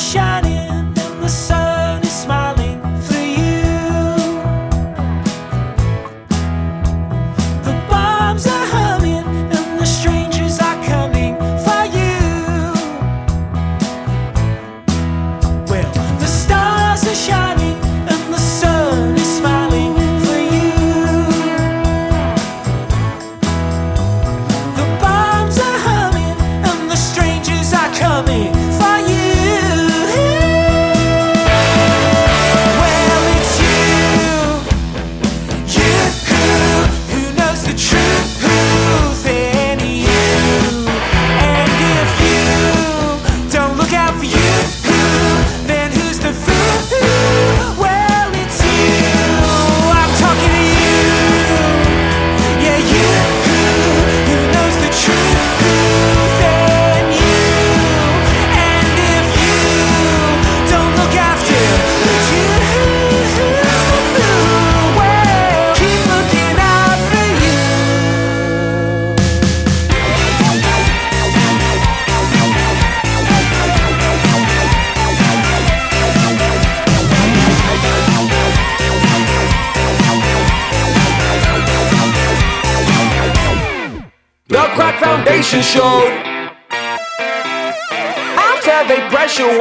shining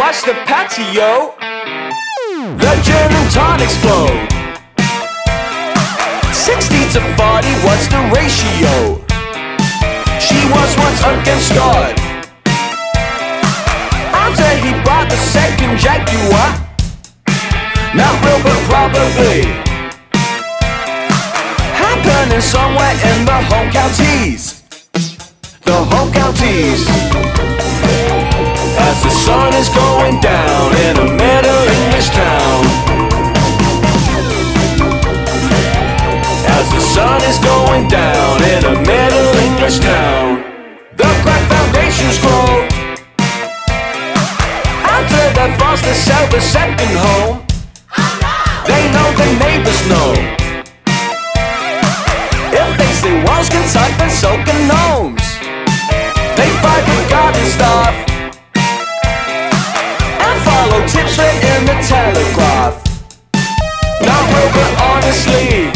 wash the patio, the and tonics flowed. 60 to 40, what's the ratio? She was once against God. After he brought the second Jaguar, not real but probably happening somewhere in the home counties. The home counties. As the sun is going down in a middle English town. As the sun is going down in a middle English town. The crack foundations grow. After the foster sell the second home. They know the neighbors know. If they see walls can suck, then so can gnomes. Tips in the telegraph. Not real, but honestly,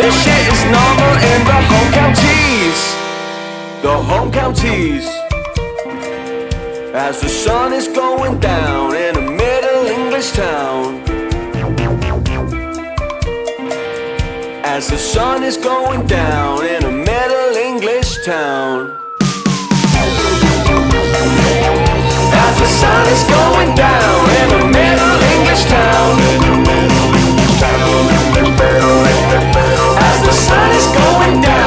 this shit is normal in the home counties. The home counties. As the sun is going down in a middle English town. as the sun is going down in a middle English town. The sun is going down in a middle English town. As the sun is going down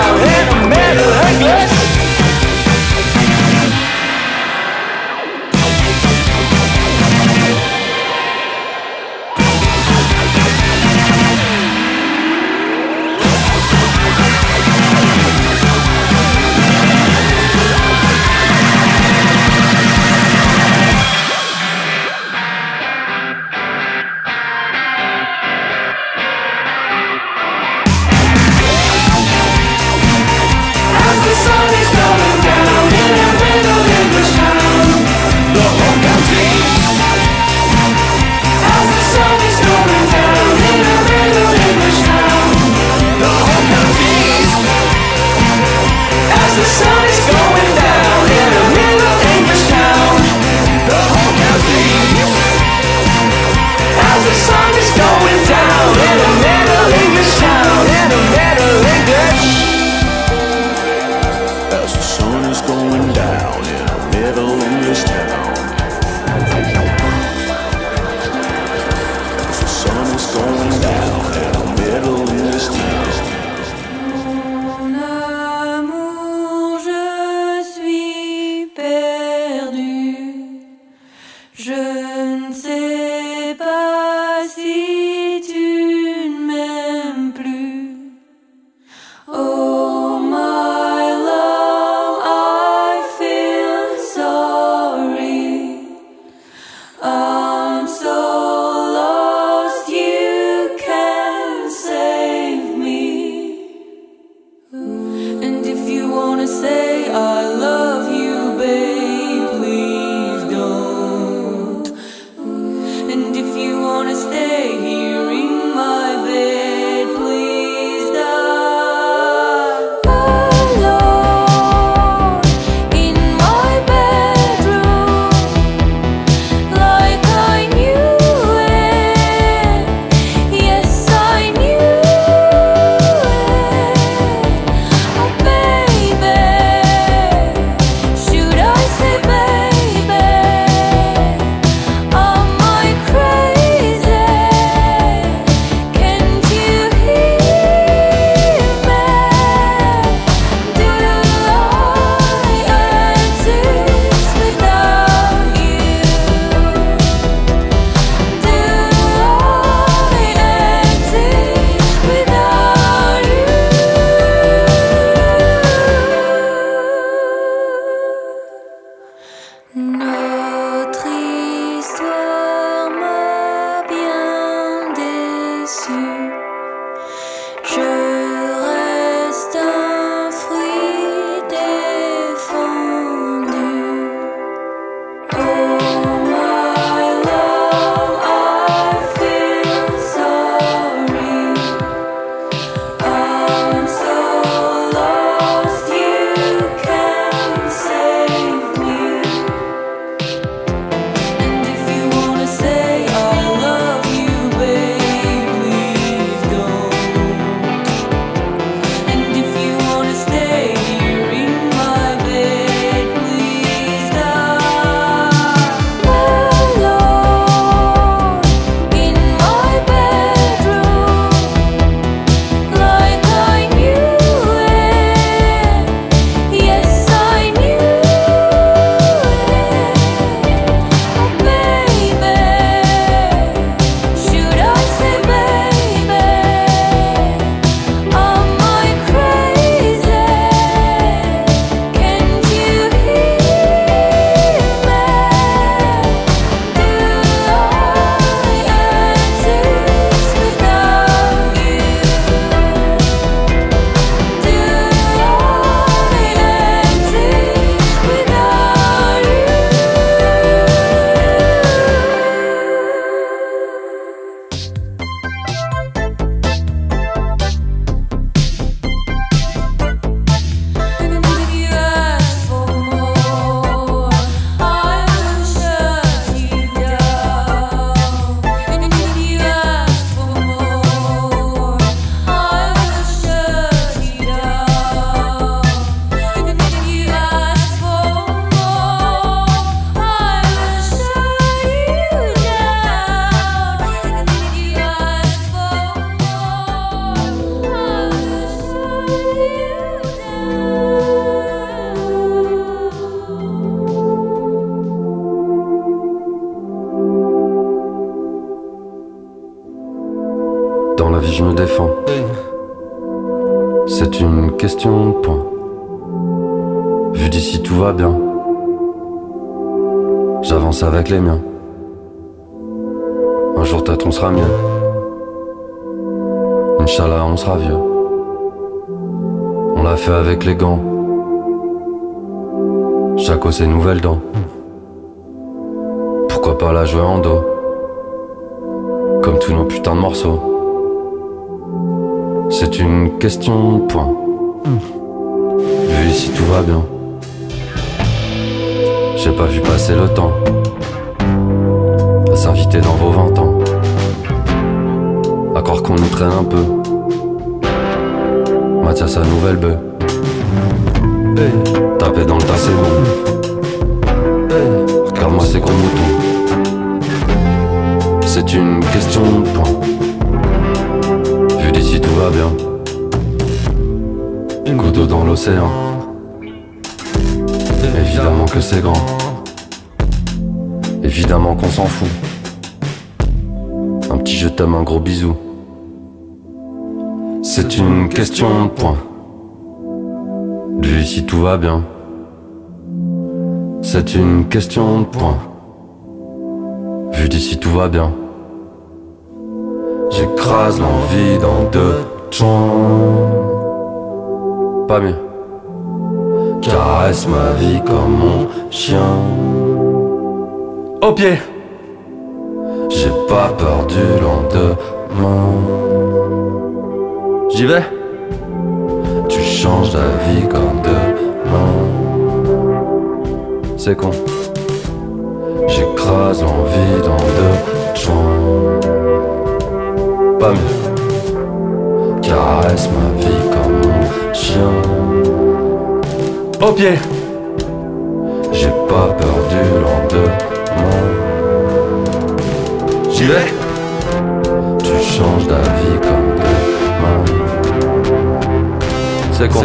Pourquoi pas la jouer en dos? Comme tous nos putains de morceaux. C'est une question point. Vu ici tout va bien. J'ai pas vu passer le temps à s'inviter dans vos 20 ans. À croire qu'on nous traîne un peu. Mathias, sa nouvelle bœuf. Évidemment que c'est grand. Évidemment qu'on s'en fout. Un petit je t'aime, un gros bisou. C'est une question de point. Vu ici tout va bien. C'est une question de point. Vu d'ici tout va bien. J'écrase l'envie dans deux chambres. Pas mieux. Caresse ma vie comme mon chien. Au pied. J'ai pas peur du lendemain. J'y vais. Tu changes ta vie comme demain. C'est con. J'écrase l'envie dans deux joints. Pas mieux. Caresse ma vie comme mon chien. Au pied. J'ai pas peur du lendemain. J'y vais. Tu changes ta vie comme demain. C'est con.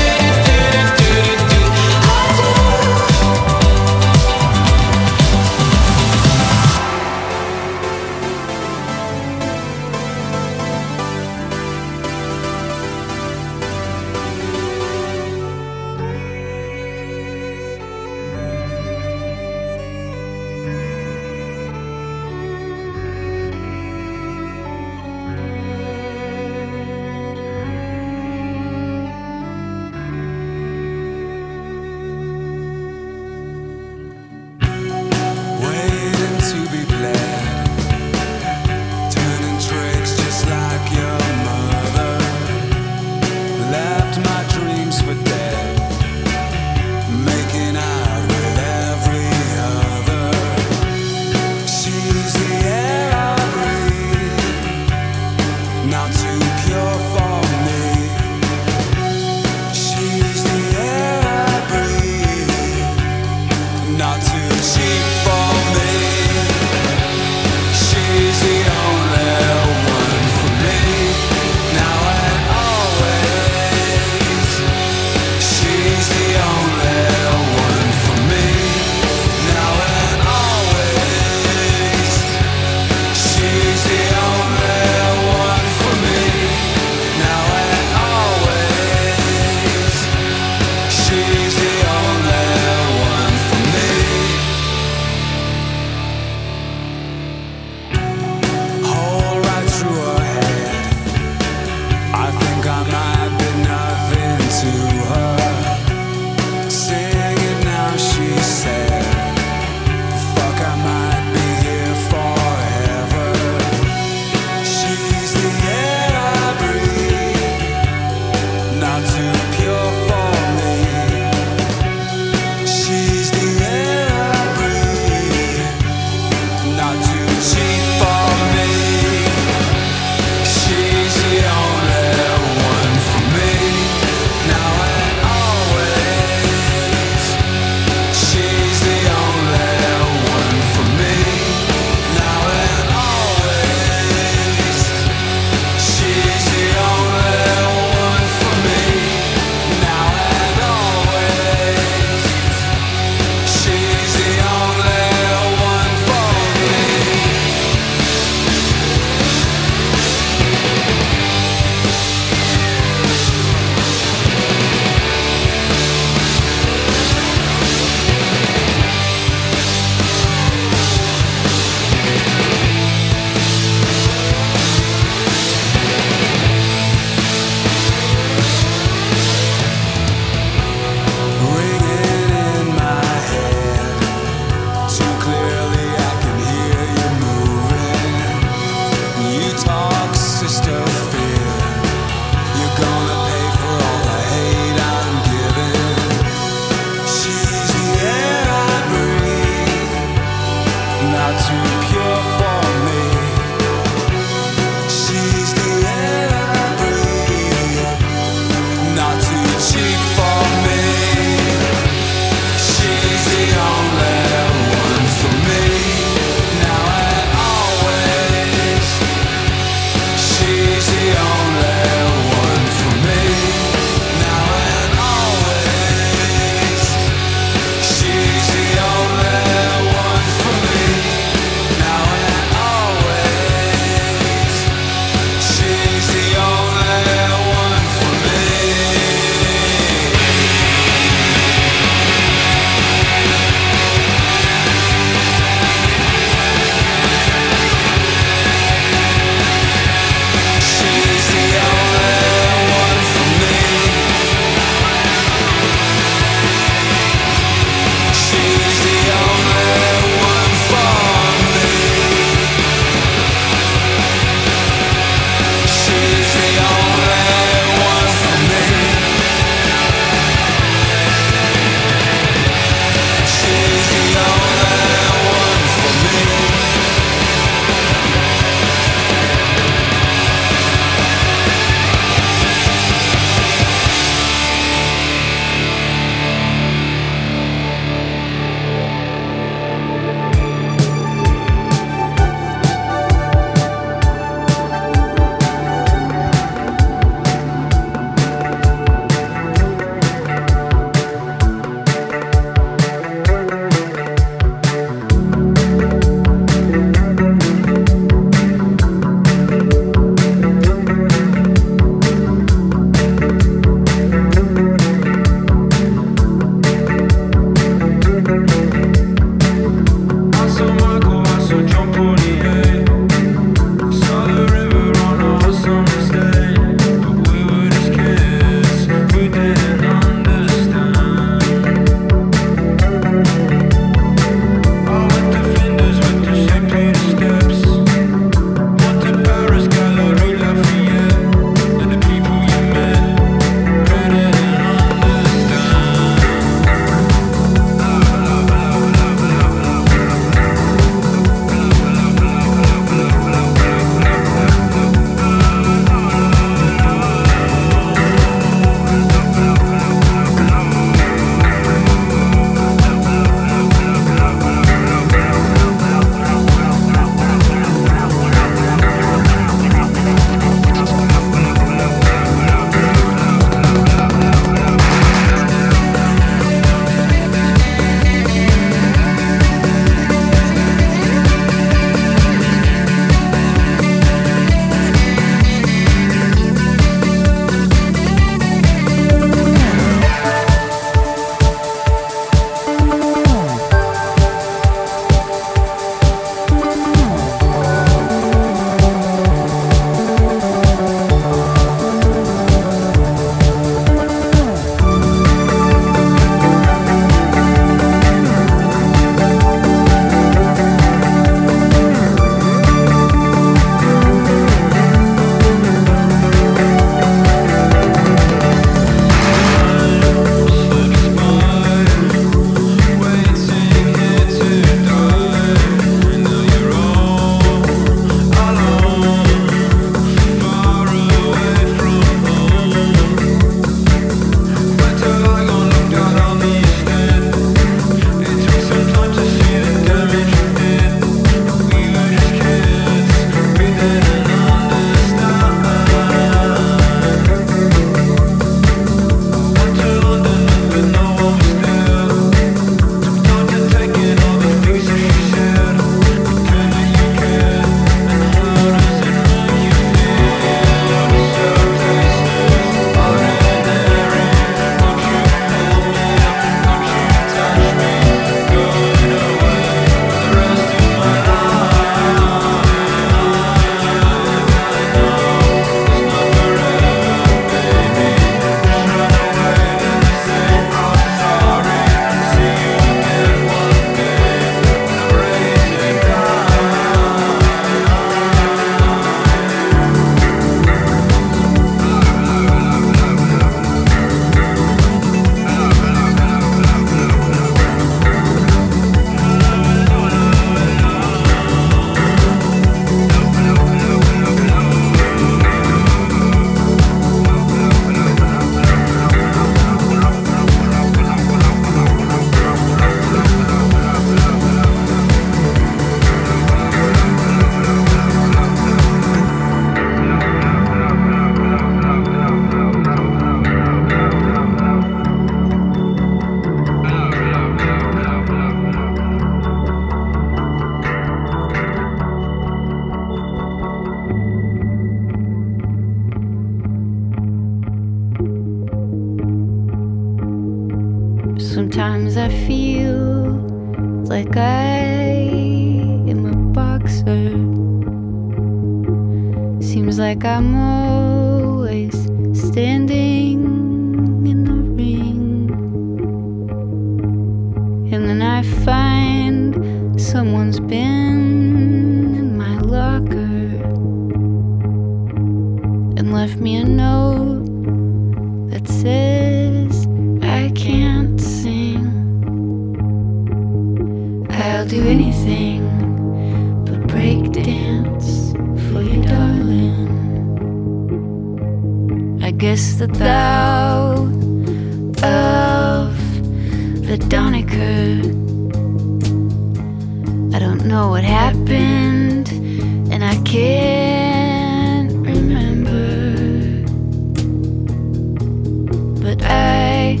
that I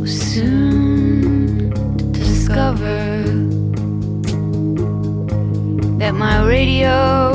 was soon to discover that my radio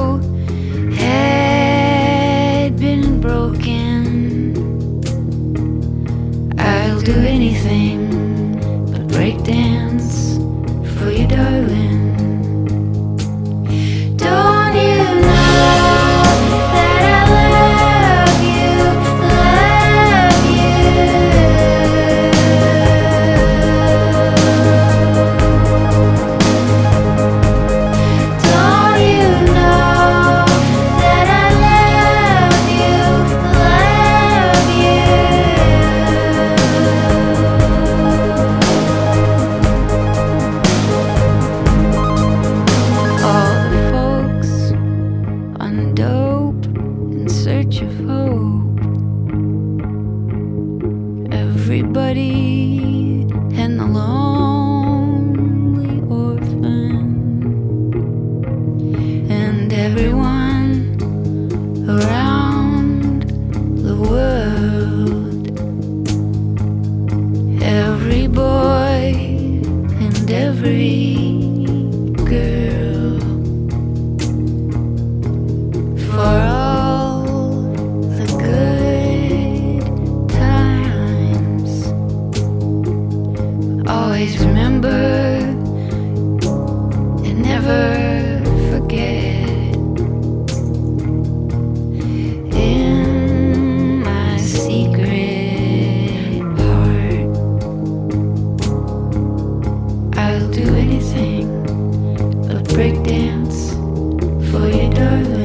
breakdance for your darling.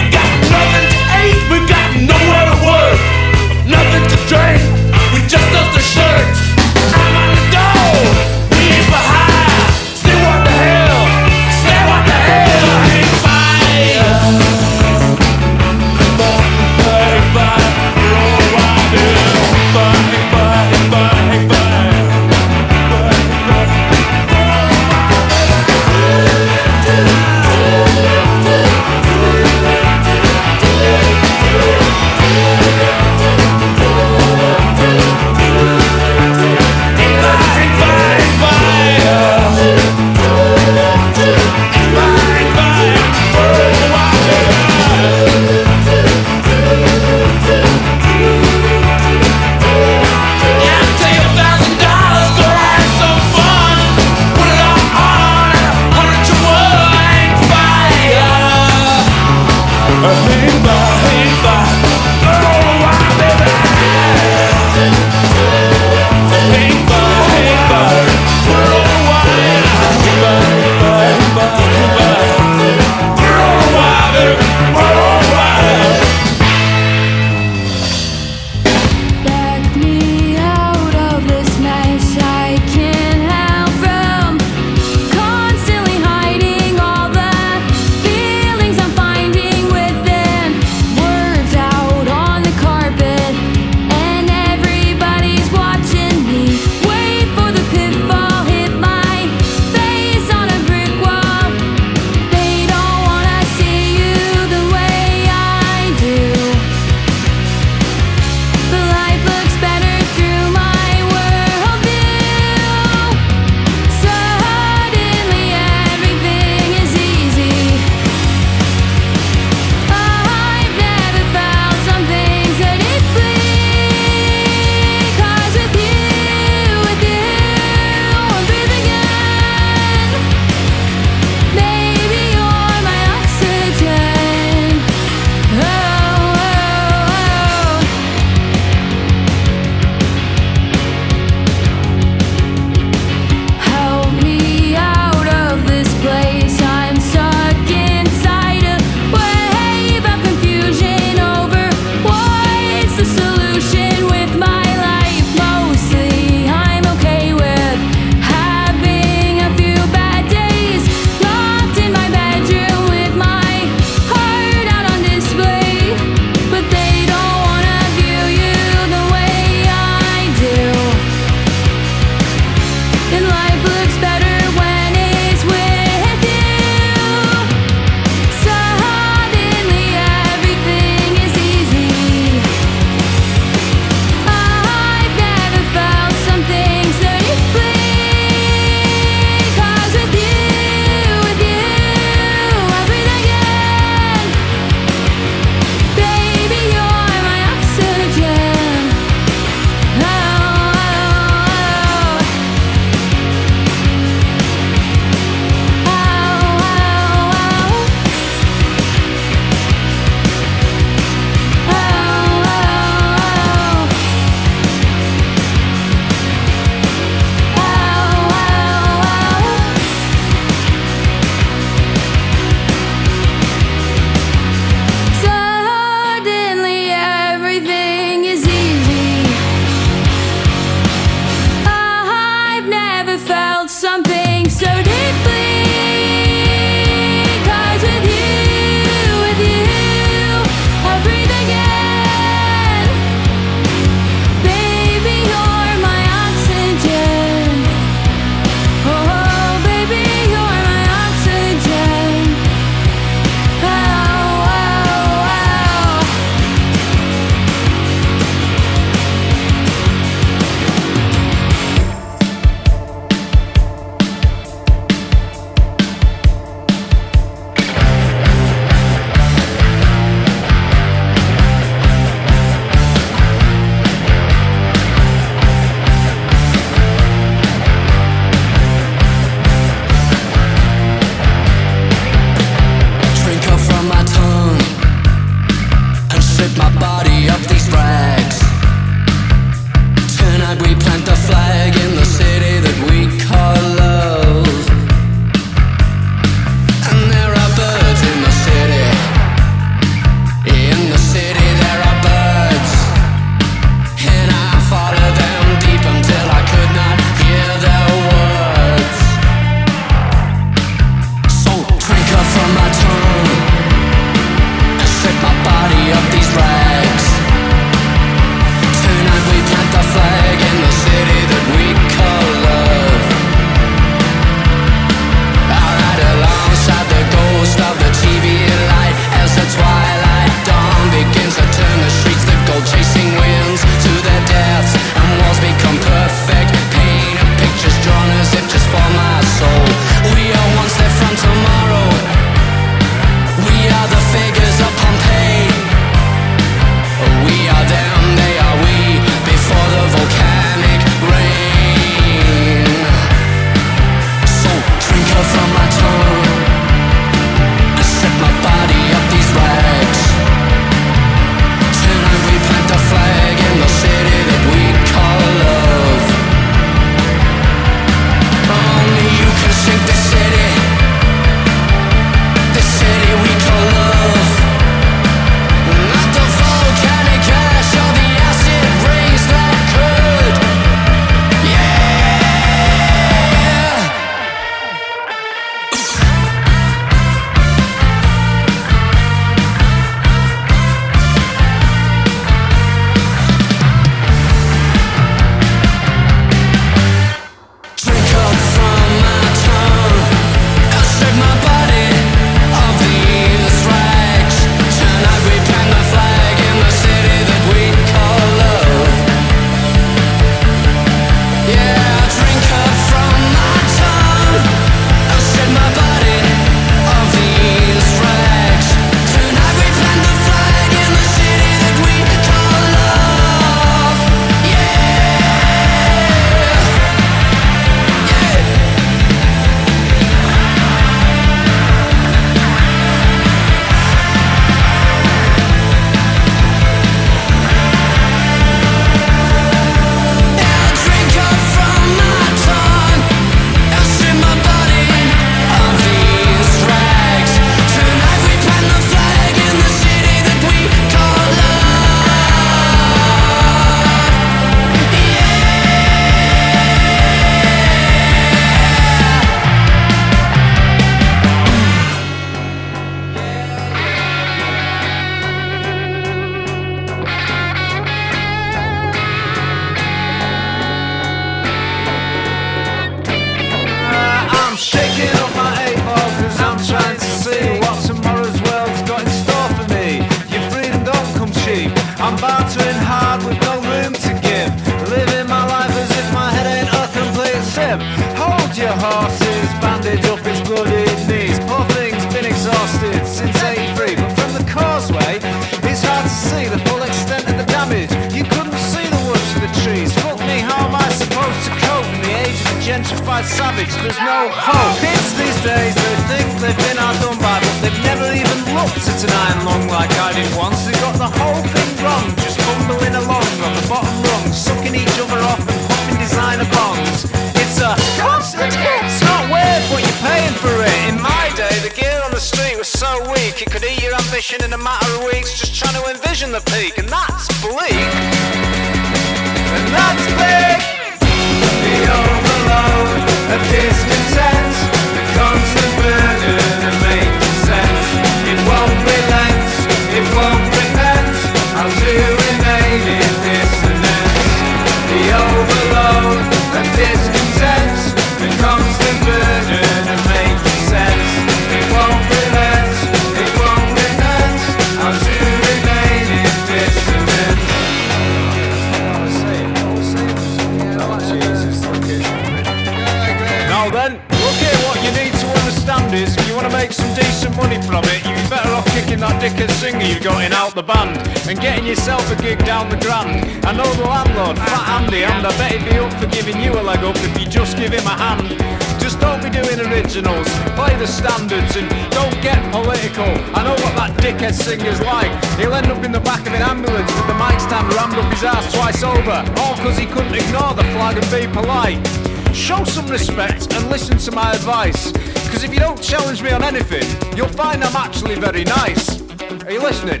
because he couldn't ignore the flag and be polite. Show some respect and listen to my advice, because if you don't challenge me on anything, you'll find I'm actually very nice. Are you listening?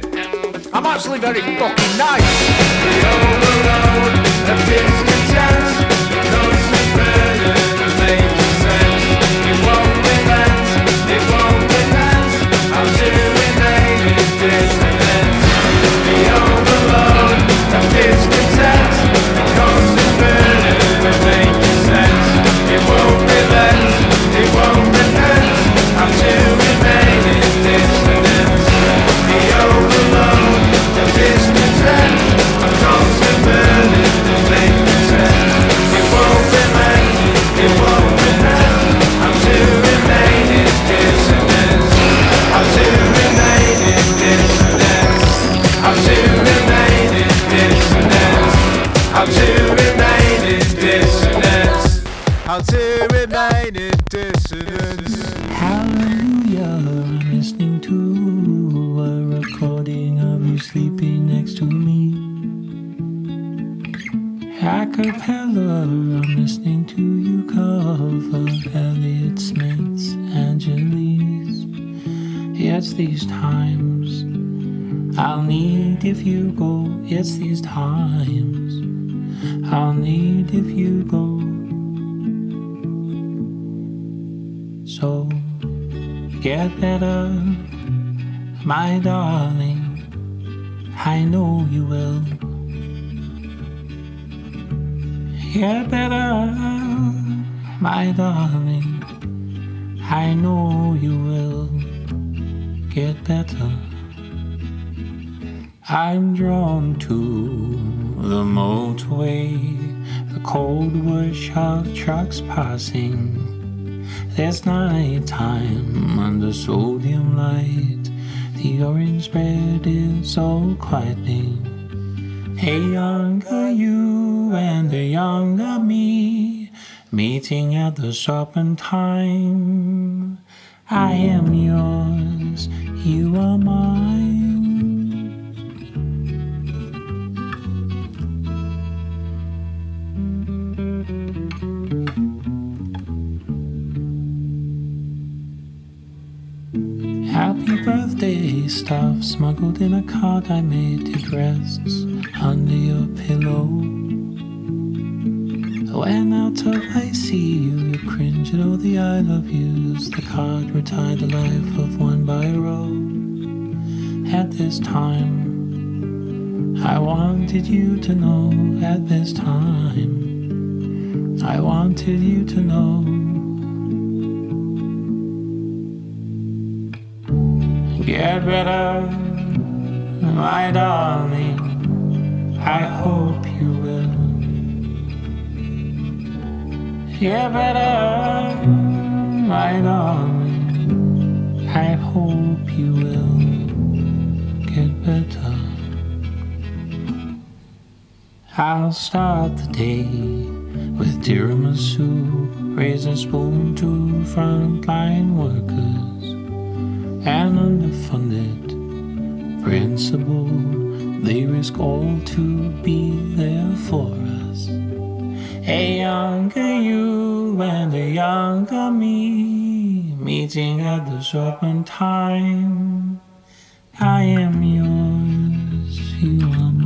I'm actually very fucking nice. The overload of discontent. It's these times I'll need if you go. So get better, my darling. I know you will. Get better, my darling. I know you will get better. I'm drawn to the motorway, the cold rush of trucks passing. There's night time under sodium light. The orange bread is so quieting. A younger you and a younger me meeting at the serpentine. I am yours, you are mine. Stuff smuggled in a card I made. It rests under your pillow. When out of I see you, you cringe at oh, all the I love yous. The card retired the life of one by a row. At this time, I wanted you to know. At this time, I wanted you to know. get better, my darling. I hope you will. Get better, my darling. I hope you will get better. I'll start the day with tiramisu. Raise a spoon to frontline workers and underfunded principal. They risk all to be there for us. A younger you and a younger me meeting at the serpentine. I am yours, you are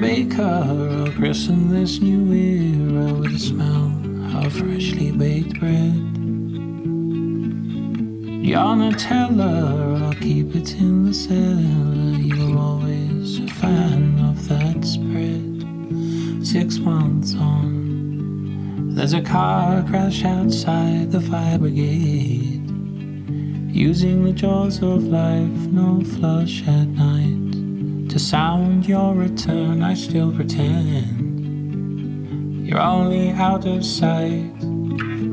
baker who christened this new era with the smell of freshly baked bread. You're Nutella, I'll keep it in the cellar. You were always a fan of that spread. Six months on, there's a car crash outside the fire brigade. Using the jaws of life, no flush at night. Sound your return, I still pretend you're only out of sight.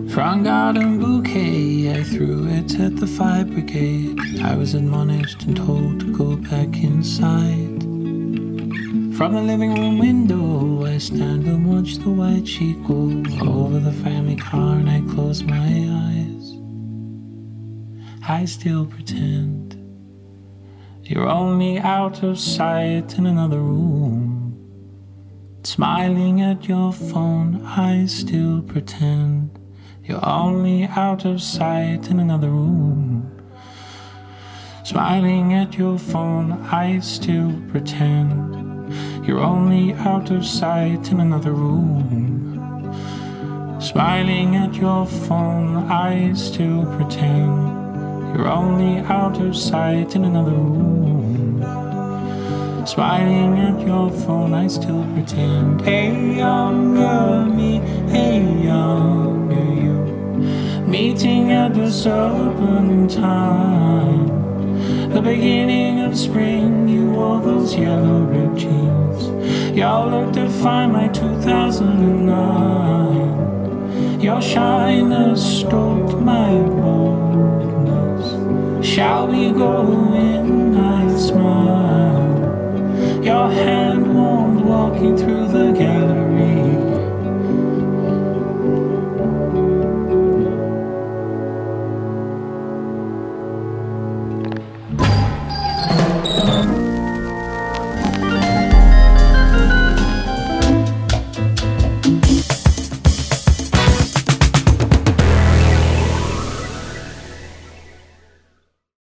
Front garden bouquet, I threw it at the fire brigade. I was admonished and told to go back inside. From the living room window, I stand and watch the white sheet go over the family car, and I close my eyes. I still pretend. You're only out of sight in another room. Smiling at your phone, I still pretend. You're only out of sight in another room. Smiling at your phone, I still pretend. You're only out of sight in another room. Smiling at your phone, I still pretend. You're only out of sight in another room. Smiling at your phone, I still pretend. Hey, younger me, hey, younger you. Meeting at the time. The beginning of spring, you wore those yellow ripped jeans. Y'all looked to find my 2009. Your shyness stoked my boldness shall we go in I smile? Your hand warm walking through the gallery.